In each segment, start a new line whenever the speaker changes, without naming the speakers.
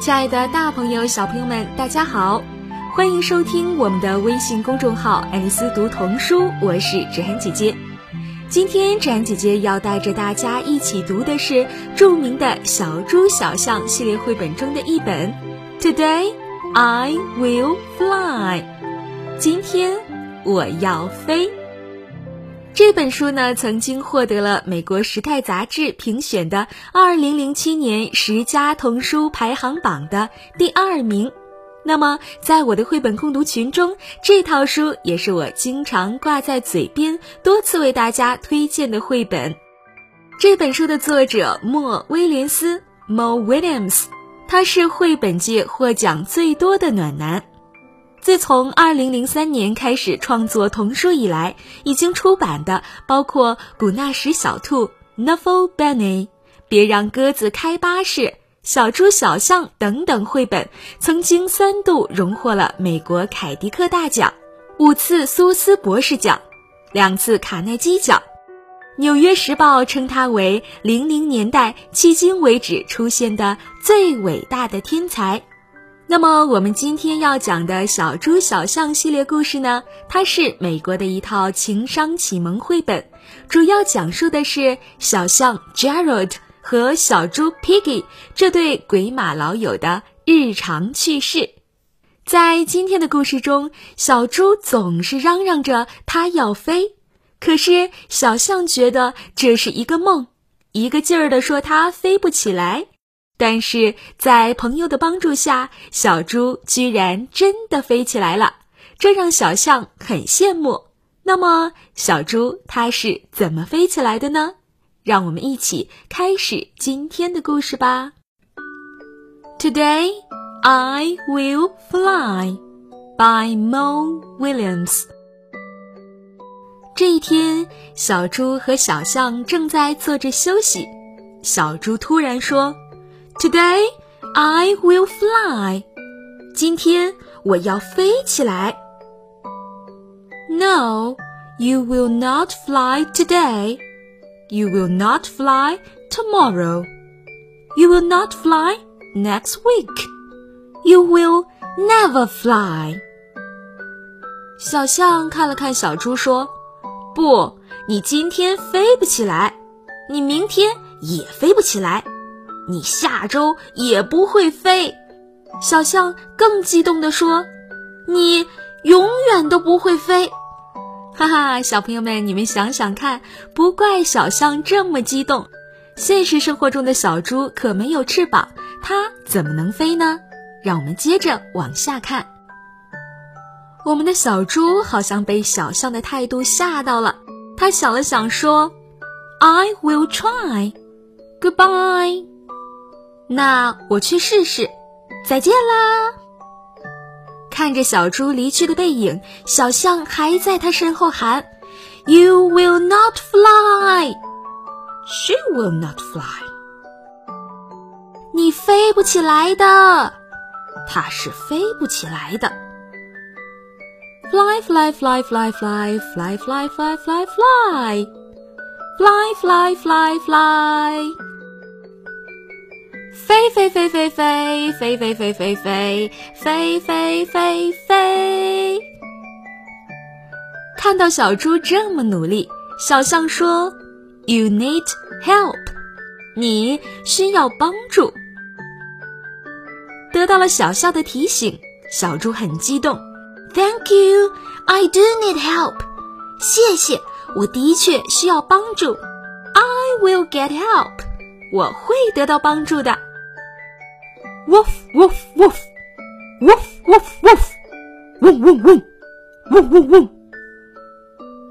亲爱的，大朋友、小朋友们，大家好，欢迎收听我们的微信公众号“爱丽丝读童书”，我是芷涵姐姐。今天芷涵姐姐要带着大家一起读的是著名的小猪小象系列绘本中的一本《Today I Will Fly》。今天我要飞。这本书呢，曾经获得了美国《时代》杂志评选的2007年十佳童书排行榜的第二名。那么，在我的绘本共读群中，这套书也是我经常挂在嘴边、多次为大家推荐的绘本。这本书的作者莫威廉斯 （Mo Williams），他是绘本界获奖最多的暖男。自从2003年开始创作童书以来，已经出版的包括《古纳什小兔》（Nuffle Bunny）、《别让鸽子开巴士》、《小猪小象》等等绘本，曾经三度荣获了美国凯迪克大奖、五次苏斯博士奖、两次卡耐基奖。《纽约时报》称他为零零年代迄今为止出现的最伟大的天才。那么，我们今天要讲的小猪小象系列故事呢？它是美国的一套情商启蒙绘本，主要讲述的是小象 Gerald 和小猪 Piggy 这对鬼马老友的日常趣事。在今天的故事中，小猪总是嚷嚷着它要飞，可是小象觉得这是一个梦，一个劲儿地说它飞不起来。但是在朋友的帮助下，小猪居然真的飞起来了，这让小象很羡慕。那么，小猪它是怎么飞起来的呢？让我们一起开始今天的故事吧。Today I will fly by Mo Williams。这一天，小猪和小象正在坐着休息，小猪突然说。Today I will fly. 今天我要飞起来。No, you will not fly today. You will not fly tomorrow. You will not fly next week. You will never fly. 小象看了看小猪，说：“不，你今天飞不起来，你明天也飞不起来。” 你下周也不会飞，小象更激动地说：“你永远都不会飞！”哈哈，小朋友们，你们想想看，不怪小象这么激动。现实生活中的小猪可没有翅膀，它怎么能飞呢？让我们接着往下看。我们的小猪好像被小象的态度吓到了，他想了想说：“I will try. Goodbye.” 那我去试试，再见啦！看着小猪离去的背影，小象还在他身后喊：“You will not fly. She will not fly. 你飞不起来的，它是飞不起来的。Fly, fly, fly, fly, fly, fly, fly, fly, fly, fly, fly, fly, fly, fly.” 飞飞飞飞飞飞飞飞飞飞飞飞飞！看到小猪这么努力，小象说：“You need help，你需要帮助。”得到了小象的提醒，小猪很激动。“Thank you, I do need help。”谢谢，我的确需要帮助。“I will get help。”我会得到帮助的。Woof woof woof woof woof woof，嗡嗡嗡，嗡嗡嗡。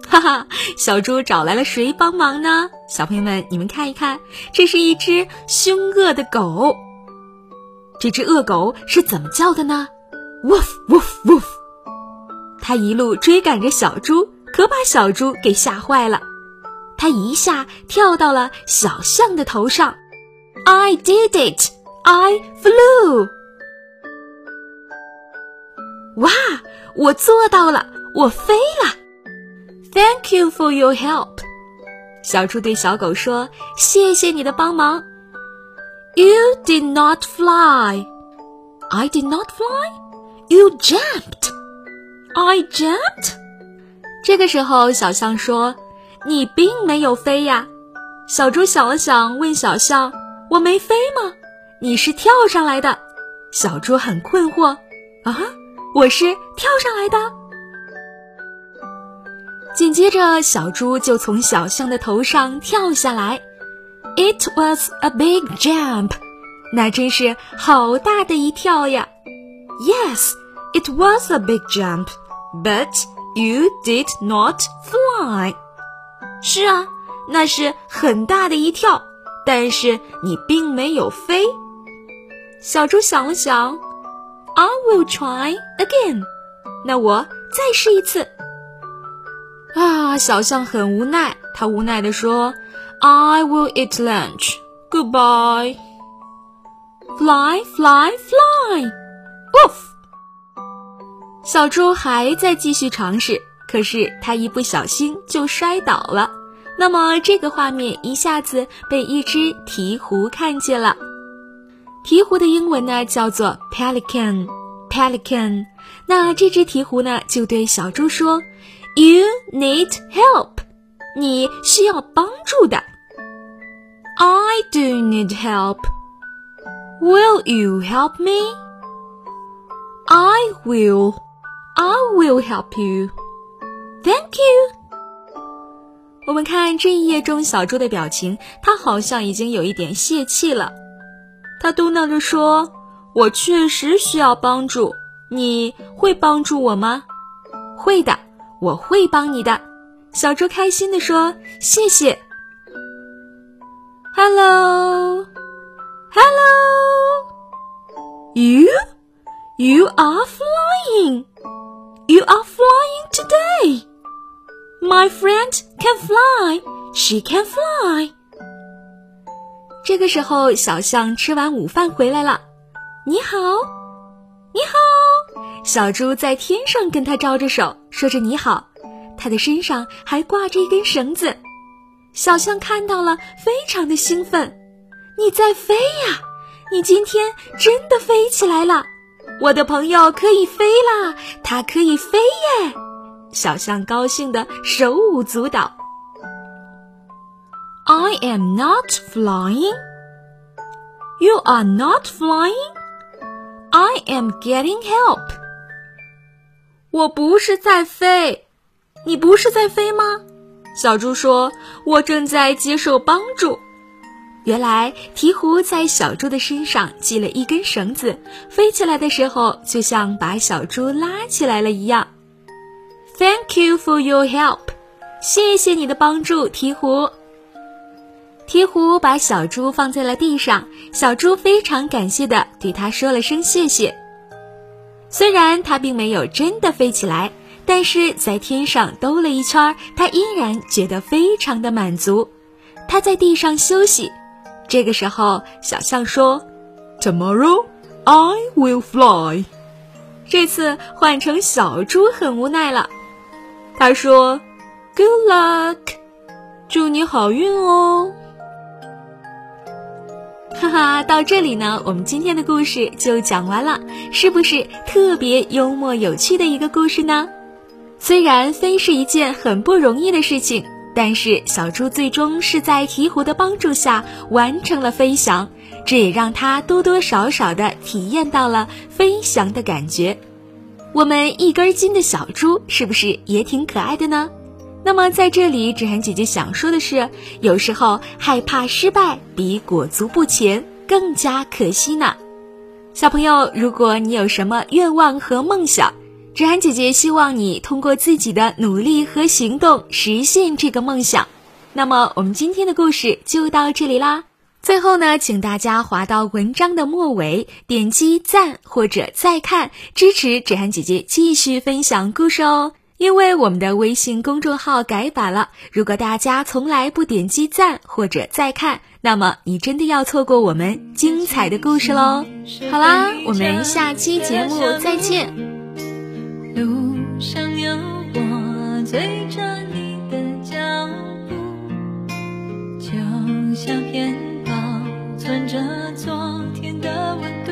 哈哈，小猪找来了谁帮忙呢？小朋友们，你们看一看，这是一只凶恶的狗。这只恶狗是怎么叫的呢？Woof woof woof。它一路追赶着小猪，可把小猪给吓坏了。它一下跳到了小象的头上。I did it。I flew！哇，我做到了，我飞了。Thank you for your help！小猪对小狗说：“谢谢你的帮忙。” You did not fly，I did not fly. You jumped. I jumped. 这个时候，小象说：“你并没有飞呀。”小猪想了想，问小象：“我没飞吗？你是跳上来的。”小猪很困惑：“啊，我是跳上来的。”紧接着，小猪就从小象的头上跳下来。It was a big jump. 那真是好大的一跳呀！Yes, it was a big jump, but you did not fly. 是啊，那是很大的一跳，但是你并没有飞。小猪想了想，I will try again. 那我再试一次。啊，小象很无奈，他无奈地说：“I will eat lunch. Goodbye.” Fly, fly, fly! Woof！小猪还在继续尝试，可是它一不小心就摔倒了。那么这个画面一下子被一只鹈鹕看见了。鹈鹕的英文呢叫做 pelican，pelican。那这只鹈鹕呢就对小猪说：“You need help，你需要帮助的。”I do need help。Will you help me? I will. I will help you. Thank you. 我们看这一页中小猪的表情，他好像已经有一点泄气了。 他嘟囔着说：“我确实需要帮助，你会帮助我吗？”“会的，我会帮你的。”小猪开心地说：“谢谢。” Hello. Hello! You? You are flying! You are flying today! My friend can fly! She can fly! 这个时候，小象吃完午饭回来了。你好，你好！小猪在天上跟他招着手，说着你好。它的身上还挂着一根绳子。小象看到了，非常的兴奋。你在飞呀！你今天真的飞起来了！我的朋友可以飞啦，它可以飞耶！小象高兴的手舞足蹈。I am not flying. You are not flying. I am getting help. 我不是在飞，你不是在飞吗？小猪说：“我正在接受帮助。”原来鹈鹕在小猪的身上系了一根绳子，飞起来的时候就像把小猪拉起来了一样。Thank you for your help，谢谢你的帮助，鹈鹕。鹈鹕把小猪放在了地上，小猪非常感谢的对它说了声谢谢。虽然它并没有真的飞起来，但是在天上兜了一圈，它依然觉得非常的满足。它在地上休息。这个时候，小象说：“Tomorrow I will fly。”这次换成小猪很无奈了。他说：“Good luck，祝你好运哦。”哈哈，到这里呢，我们今天的故事就讲完了，是不是特别幽默有趣的一个故事呢？虽然飞是一件很不容易的事情。但是小猪最终是在鹈鹕的帮助下完成了飞翔，这也让它多多少少的体验到了飞翔的感觉。我们一根筋的小猪是不是也挺可爱的呢？那么在这里，芷涵姐姐想说的是，有时候害怕失败比裹足不前更加可惜呢。小朋友，如果你有什么愿望和梦想，芷涵姐姐希望你通过自己的努力和行动实现这个梦想。那么，我们今天的故事就到这里啦。最后呢，请大家滑到文章的末尾，点击赞或者再看，支持芷涵姐姐继续分享故事哦。因为我们的微信公众号改版了，如果大家从来不点击赞或者再看，那么你真的要错过我们精彩的故事喽。好啦，我们下期节目再见。路上有我追着你的脚步，就像片保存着昨天的温度。